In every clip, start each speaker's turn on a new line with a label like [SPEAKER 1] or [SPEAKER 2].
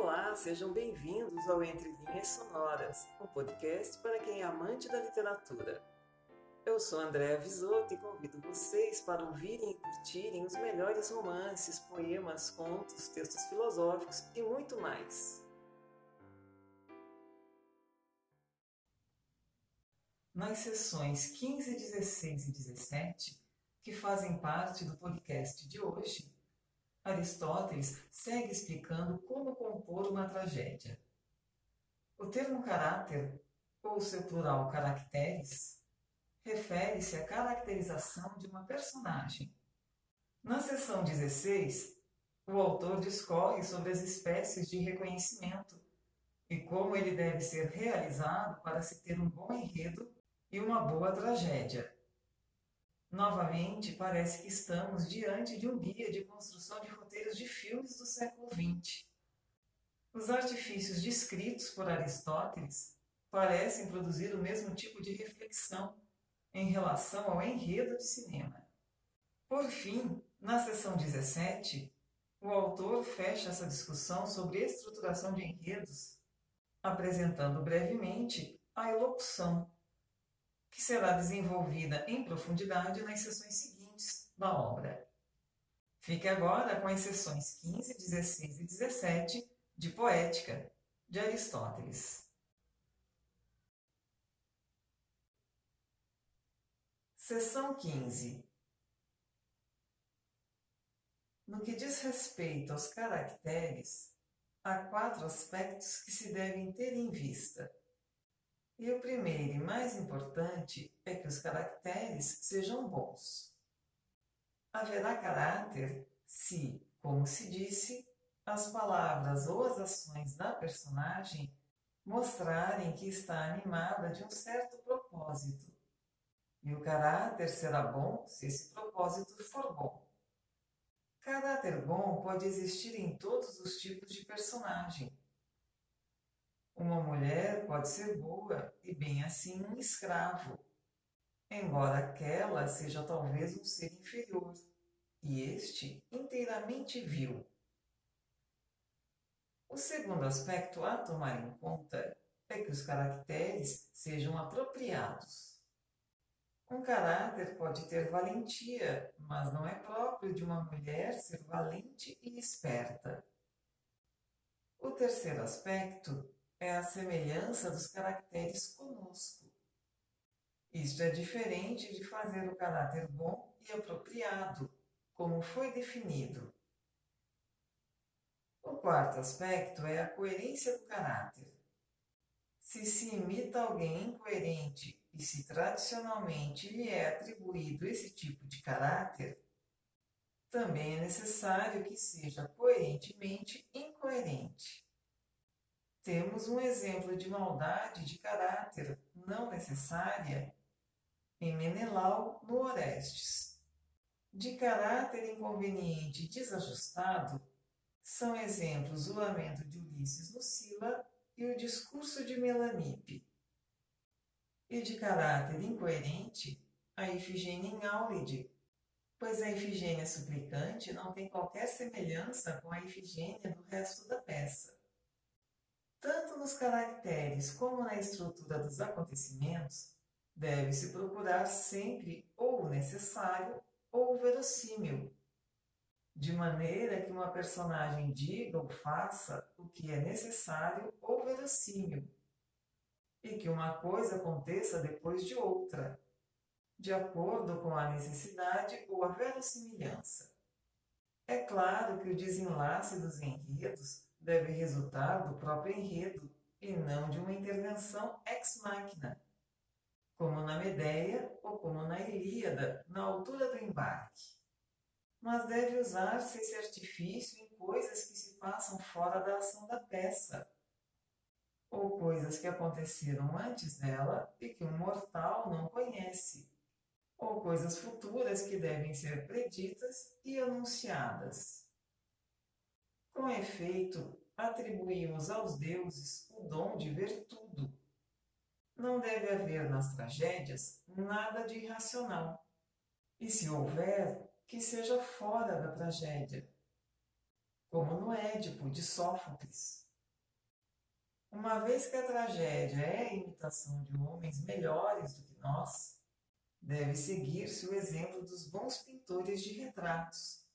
[SPEAKER 1] Olá, sejam bem-vindos ao Entre Linhas Sonoras, um podcast para quem é amante da literatura. Eu sou Andréa Visoto e convido vocês para ouvirem e curtirem os melhores romances, poemas, contos, textos filosóficos e muito mais. Nas sessões 15, 16 e 17, que fazem parte do podcast de hoje, Aristóteles segue explicando como compor uma tragédia. O termo caráter, ou seu plural caracteres, refere-se à caracterização de uma personagem. Na seção 16, o autor discorre sobre as espécies de reconhecimento e como ele deve ser realizado para se ter um bom enredo e uma boa tragédia. Novamente, parece que estamos diante de um guia de construção de roteiros de filmes do século XX. Os artifícios descritos por Aristóteles parecem produzir o mesmo tipo de reflexão em relação ao enredo de cinema. Por fim, na seção 17, o autor fecha essa discussão sobre estruturação de enredos, apresentando brevemente a elocução que será desenvolvida em profundidade nas sessões seguintes da obra. Fique agora com as sessões 15, 16 e 17 de Poética, de Aristóteles. Seção 15 No que diz respeito aos caracteres, há quatro aspectos que se devem ter em vista e o primeiro e mais importante é que os caracteres sejam bons. Haverá caráter se, como se disse, as palavras ou as ações da personagem mostrarem que está animada de um certo propósito. E o caráter será bom se esse propósito for bom. Caráter bom pode existir em todos os tipos de personagem uma mulher pode ser boa e bem assim um escravo, embora aquela seja talvez um ser inferior e este inteiramente vil. O segundo aspecto a tomar em conta é que os caracteres sejam apropriados. Um caráter pode ter valentia, mas não é próprio de uma mulher ser valente e esperta. O terceiro aspecto é a semelhança dos caracteres conosco. Isto é diferente de fazer o caráter bom e apropriado, como foi definido. O quarto aspecto é a coerência do caráter. Se se imita alguém incoerente e se tradicionalmente lhe é atribuído esse tipo de caráter, também é necessário que seja coerentemente incoerente. Temos um exemplo de maldade de caráter não necessária em Menelau, no Orestes. De caráter inconveniente e desajustado são exemplos o lamento de Ulisses no Sila e o discurso de Melanipe. E de caráter incoerente, a Ifigênia em Áulide, pois a Ifigênia suplicante não tem qualquer semelhança com a Ifigênia do resto da peça. Tanto nos caracteres como na estrutura dos acontecimentos, deve-se procurar sempre ou o necessário ou o verossímil, de maneira que uma personagem diga ou faça o que é necessário ou verossímil, e que uma coisa aconteça depois de outra, de acordo com a necessidade ou a verossimilhança. É claro que o desenlace dos enredos deve resultar do próprio enredo e não de uma intervenção ex machina, como na Medeia ou como na Ilíada, na altura do embarque. Mas deve usar-se esse artifício em coisas que se passam fora da ação da peça, ou coisas que aconteceram antes dela e que um mortal não conhece, ou coisas futuras que devem ser preditas e anunciadas. Com efeito, atribuímos aos deuses o dom de ver tudo. Não deve haver nas tragédias nada de irracional. E se houver, que seja fora da tragédia, como no Édipo de Sófocles. Uma vez que a tragédia é a imitação de homens melhores do que nós, deve seguir-se o exemplo dos bons pintores de retratos.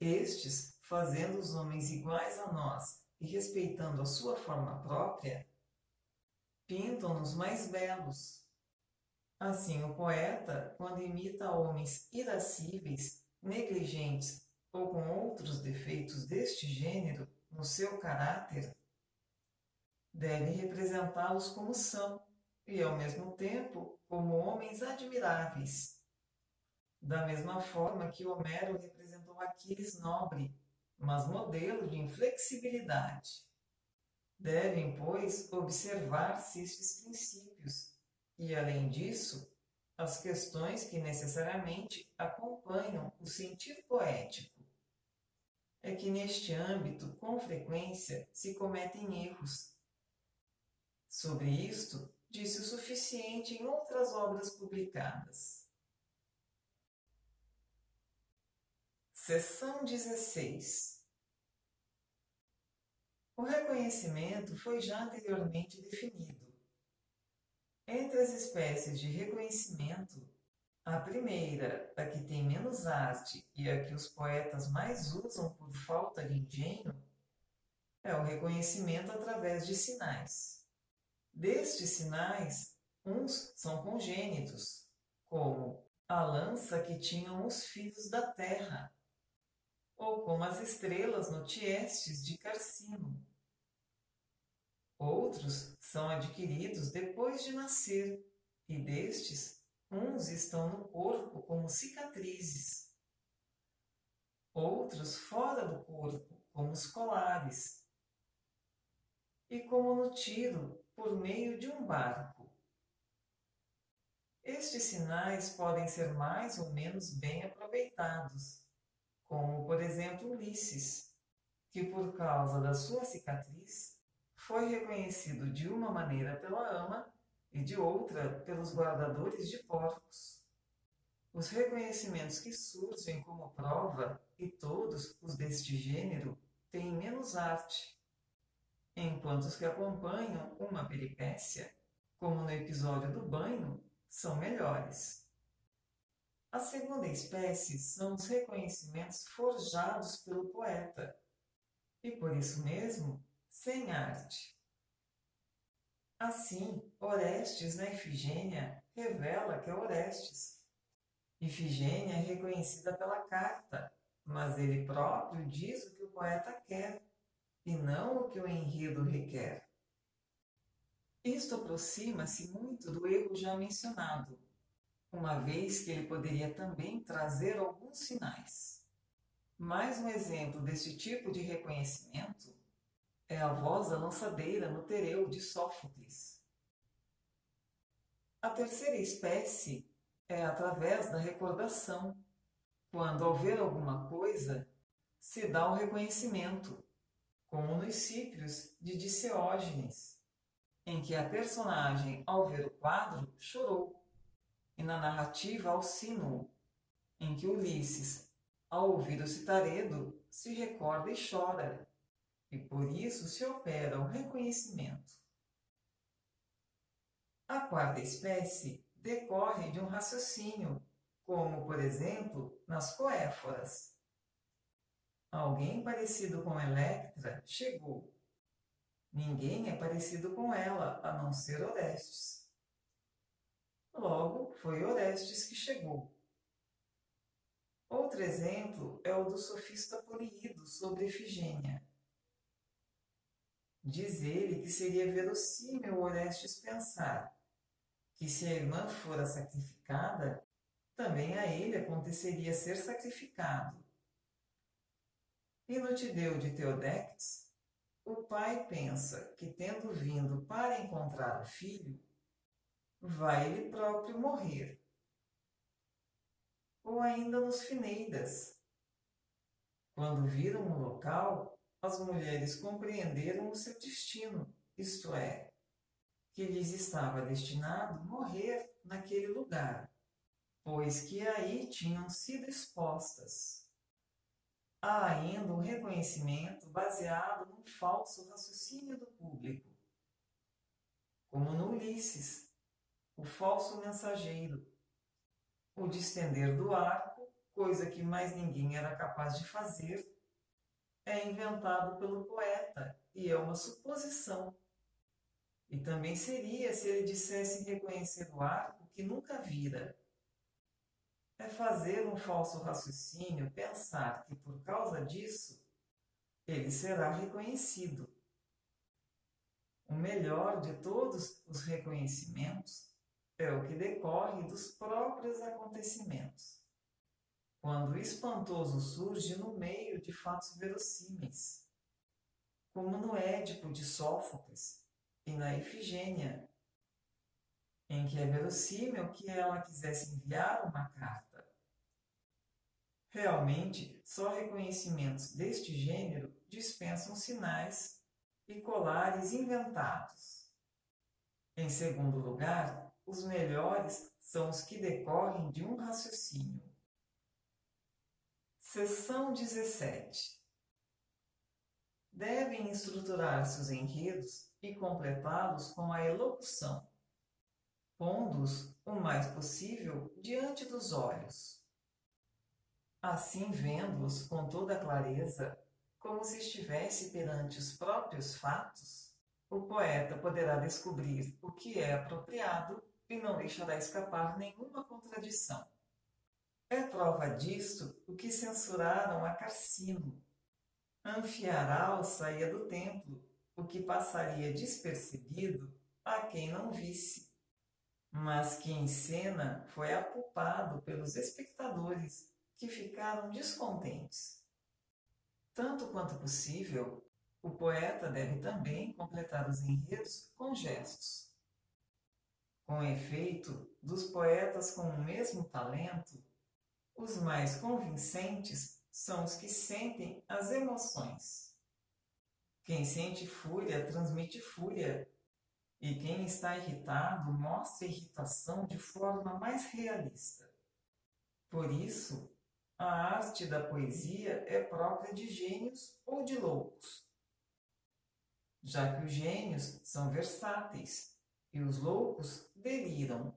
[SPEAKER 1] Estes, fazendo os homens iguais a nós e respeitando a sua forma própria, pintam-nos mais belos. Assim, o poeta, quando imita homens irascíveis, negligentes ou com outros defeitos deste gênero no seu caráter, deve representá-los como são e, ao mesmo tempo, como homens admiráveis. Da mesma forma que Homero representou Aquiles nobre, mas modelo de inflexibilidade. Devem, pois, observar-se estes princípios e, além disso, as questões que necessariamente acompanham o sentido poético. É que neste âmbito, com frequência, se cometem erros. Sobre isto, disse o suficiente em outras obras publicadas. Seção 16 o reconhecimento foi já anteriormente definido. Entre as espécies de reconhecimento, a primeira, a que tem menos arte e a que os poetas mais usam por falta de engenho, é o reconhecimento através de sinais. Destes sinais, uns são congênitos, como a lança que tinham os filhos da terra, ou como as estrelas no Tiestes de Carcino, Outros são adquiridos depois de nascer, e destes, uns estão no corpo como cicatrizes. Outros fora do corpo, como os colares. E como no tiro, por meio de um barco. Estes sinais podem ser mais ou menos bem aproveitados, como, por exemplo, Ulisses, que por causa da sua cicatriz foi reconhecido de uma maneira pela ama e de outra pelos guardadores de porcos. Os reconhecimentos que surgem como prova, e todos os deste gênero, têm menos arte, enquanto os que acompanham uma peripécia, como no episódio do banho, são melhores. A segunda espécie são os reconhecimentos forjados pelo poeta, e por isso mesmo sem arte. Assim, Orestes na Ifigênia revela que é Orestes. Ifigênia é reconhecida pela carta, mas ele próprio diz o que o poeta quer e não o que o enredo requer. Isto aproxima-se muito do erro já mencionado, uma vez que ele poderia também trazer alguns sinais. Mais um exemplo desse tipo de reconhecimento é a voz da lançadeira no tereu de Sófocles. A terceira espécie é através da recordação, quando ao ver alguma coisa se dá o reconhecimento, como nos Cíprios de Diceógenes, em que a personagem, ao ver o quadro, chorou, e na narrativa Alcino, em que Ulisses, ao ouvir o citaredo, se recorda e chora, e por isso se opera o reconhecimento. A quarta espécie decorre de um raciocínio, como, por exemplo, nas coéforas. Alguém parecido com Electra chegou. Ninguém é parecido com ela, a não ser Orestes. Logo, foi Orestes que chegou. Outro exemplo é o do sofista Poliído sobre Efigênia. Diz ele que seria verossímil Orestes pensar que se a irmã fora sacrificada, também a ele aconteceria ser sacrificado. E no Tideu de Teodectes, o pai pensa que, tendo vindo para encontrar o filho, vai ele próprio morrer. Ou ainda nos Fineidas, quando viram o local, as mulheres compreenderam o seu destino, isto é, que lhes estava destinado morrer naquele lugar, pois que aí tinham sido expostas. Há ainda um reconhecimento baseado num falso raciocínio do público, como no Ulisses, o falso mensageiro, o de estender do arco, coisa que mais ninguém era capaz de fazer, é inventado pelo poeta e é uma suposição. E também seria se ele dissesse reconhecer o arco que nunca vira. É fazer um falso raciocínio pensar que por causa disso ele será reconhecido. O melhor de todos os reconhecimentos é o que decorre dos próprios acontecimentos. Quando o espantoso surge no meio de fatos verossímeis, como no Édipo de Sófocles e na Ifigênia, em que é verossímil que ela quisesse enviar uma carta. Realmente, só reconhecimentos deste gênero dispensam sinais e colares inventados. Em segundo lugar, os melhores são os que decorrem de um raciocínio. Seção 17 Devem estruturar-se os enredos e completá-los com a elocução, pondo-os o mais possível diante dos olhos. Assim, vendo-os com toda clareza, como se estivesse perante os próprios fatos, o poeta poderá descobrir o que é apropriado e não deixará escapar nenhuma contradição. É prova disto o que censuraram a Carcino. Anfiaral saía do templo, o que passaria despercebido a quem não visse, mas que em cena foi aculpado pelos espectadores que ficaram descontentes. Tanto quanto possível, o poeta deve também completar os enredos com gestos. Com efeito, dos poetas com o mesmo talento, os mais convincentes são os que sentem as emoções. Quem sente fúria transmite fúria, e quem está irritado mostra irritação de forma mais realista. Por isso, a arte da poesia é própria de gênios ou de loucos, já que os gênios são versáteis e os loucos deliram.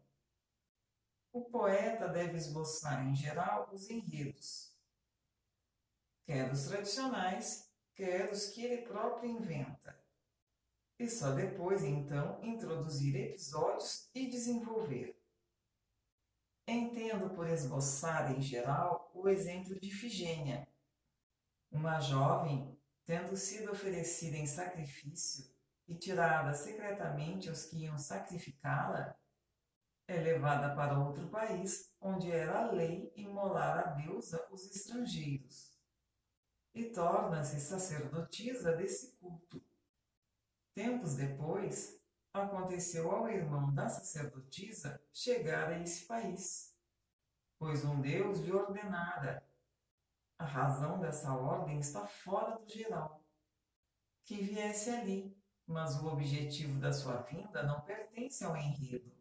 [SPEAKER 1] O poeta deve esboçar em geral os enredos, quer os tradicionais, quer os que ele próprio inventa, e só depois então introduzir episódios e desenvolver. Entendo por esboçar em geral o exemplo de Figênia, uma jovem, tendo sido oferecida em sacrifício e tirada secretamente aos que iam sacrificá-la, é levada para outro país onde era lei imolar a deusa os estrangeiros e torna-se sacerdotisa desse culto. Tempos depois, aconteceu ao irmão da sacerdotisa chegar a esse país, pois um Deus lhe ordenara. A razão dessa ordem está fora do geral. Que viesse ali, mas o objetivo da sua vinda não pertence ao enredo.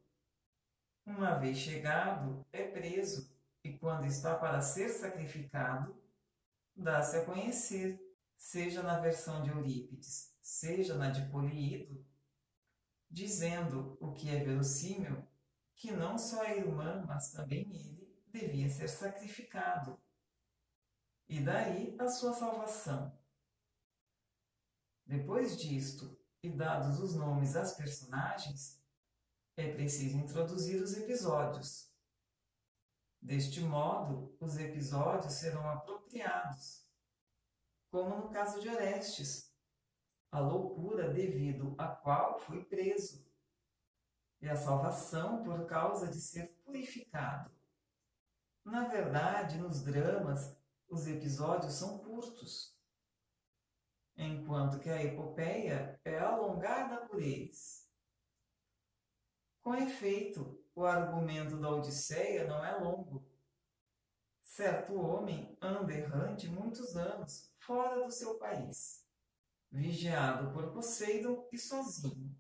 [SPEAKER 1] Uma vez chegado, é preso e, quando está para ser sacrificado, dá-se a conhecer, seja na versão de Eurípides, seja na de Poliído, dizendo o que é verossímil, que não só a irmã, mas também ele devia ser sacrificado. E daí a sua salvação. Depois disto, e dados os nomes às personagens, é preciso introduzir os episódios. Deste modo, os episódios serão apropriados, como no caso de Orestes, a loucura devido à qual foi preso, e a salvação por causa de ser purificado. Na verdade, nos dramas, os episódios são curtos, enquanto que a epopeia é alongada por eles. Com efeito, o argumento da Odisseia não é longo. Certo homem anda errante muitos anos fora do seu país vigiado por Poseidon e sozinho.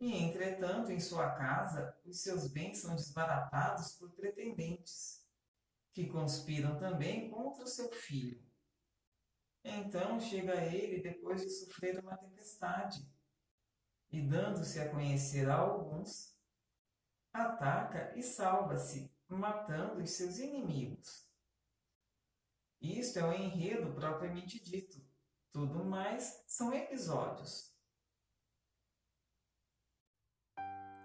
[SPEAKER 1] E, entretanto, em sua casa, os seus bens são desbaratados por pretendentes, que conspiram também contra o seu filho. Então chega ele depois de sofrer uma tempestade, e, dando-se a conhecer a alguns, ataca e salva-se, matando os seus inimigos. Isto é o enredo propriamente dito. Tudo mais são episódios.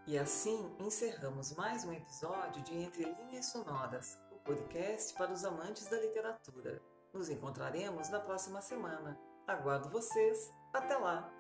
[SPEAKER 1] E assim encerramos mais um episódio de Entre Linhas Sonoras, o podcast para os amantes da literatura. Nos encontraremos na próxima semana. Aguardo vocês. Até lá!